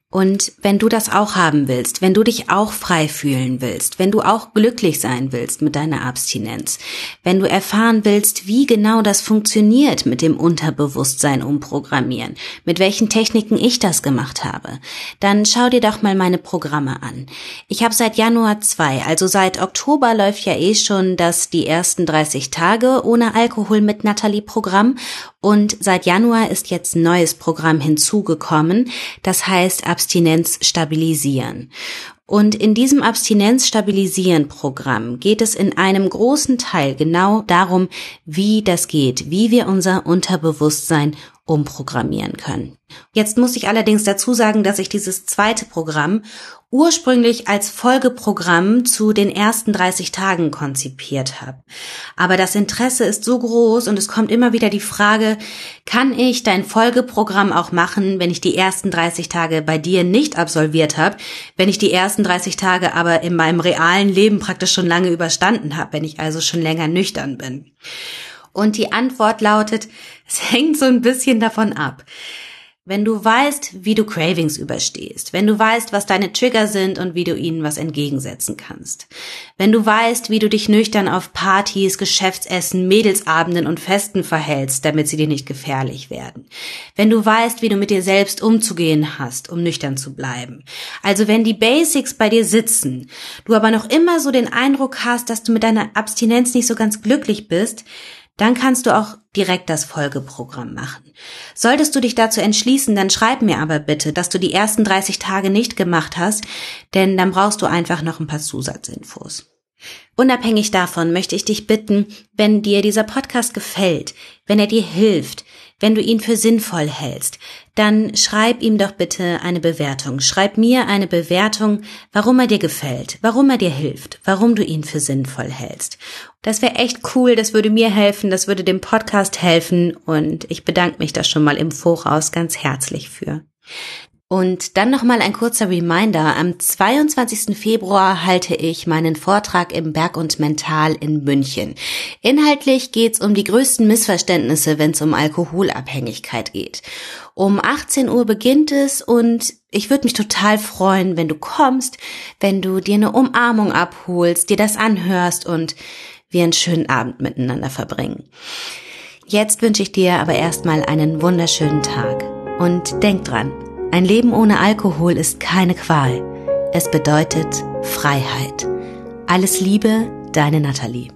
Und wenn du das auch haben willst, wenn du dich auch frei fühlen willst, wenn du auch glücklich sein willst mit deiner Abstinenz, wenn du erfahren willst, wie genau das funktioniert mit dem Unterbewusstsein umprogrammieren, mit welchen Techniken ich das gemacht habe, dann schau dir doch mal meine Programme an. Ich habe seit Januar zwei, also seit Oktober läuft ja eh schon das die ersten 30 Tage ohne Alkohol mit Natalie Programm und seit Januar ist jetzt ein neues Programm hinzugekommen, das heißt Abstinenz stabilisieren. Und in diesem Abstinenz stabilisieren Programm geht es in einem großen Teil genau darum, wie das geht, wie wir unser Unterbewusstsein umprogrammieren können. Jetzt muss ich allerdings dazu sagen, dass ich dieses zweite Programm ursprünglich als Folgeprogramm zu den ersten 30 Tagen konzipiert habe. Aber das Interesse ist so groß und es kommt immer wieder die Frage, kann ich dein Folgeprogramm auch machen, wenn ich die ersten 30 Tage bei dir nicht absolviert habe, wenn ich die ersten 30 Tage aber in meinem realen Leben praktisch schon lange überstanden habe, wenn ich also schon länger nüchtern bin? Und die Antwort lautet, <laughs> es hängt so ein bisschen davon ab. wenn du weißt, wie du Cravings überstehst, wenn du weißt, was deine Trigger sind und wie du ihnen was entgegensetzen kannst, wenn du weißt, wie du dich nüchtern auf Partys, Geschäftsessen, Mädelsabenden und Festen verhältst, damit sie dir nicht gefährlich werden, wenn du weißt, wie du mit dir selbst umzugehen hast, um nüchtern zu bleiben, also wenn die Basics bei dir sitzen, du aber noch immer so den Eindruck hast, dass du mit deiner Abstinenz nicht so ganz glücklich bist, dann kannst du auch direkt das Folgeprogramm machen. Solltest du dich dazu entschließen, dann schreib mir aber bitte, dass du die ersten 30 Tage nicht gemacht hast, denn dann brauchst du einfach noch ein paar Zusatzinfos. Unabhängig davon möchte ich dich bitten, wenn dir dieser Podcast gefällt, wenn er dir hilft, wenn du ihn für sinnvoll hältst, dann schreib ihm doch bitte eine Bewertung. Schreib mir eine Bewertung, warum er dir gefällt, warum er dir hilft, warum du ihn für sinnvoll hältst. Das wäre echt cool, das würde mir helfen, das würde dem Podcast helfen und ich bedanke mich da schon mal im Voraus ganz herzlich für. Und dann nochmal ein kurzer Reminder. Am 22. Februar halte ich meinen Vortrag im Berg und Mental in München. Inhaltlich geht's um die größten Missverständnisse, wenn es um Alkoholabhängigkeit geht. Um 18 Uhr beginnt es und ich würde mich total freuen, wenn du kommst, wenn du dir eine Umarmung abholst, dir das anhörst und wir einen schönen Abend miteinander verbringen. Jetzt wünsche ich dir aber erstmal einen wunderschönen Tag und denk dran, ein Leben ohne Alkohol ist keine Qual. Es bedeutet Freiheit. Alles Liebe, deine Nathalie.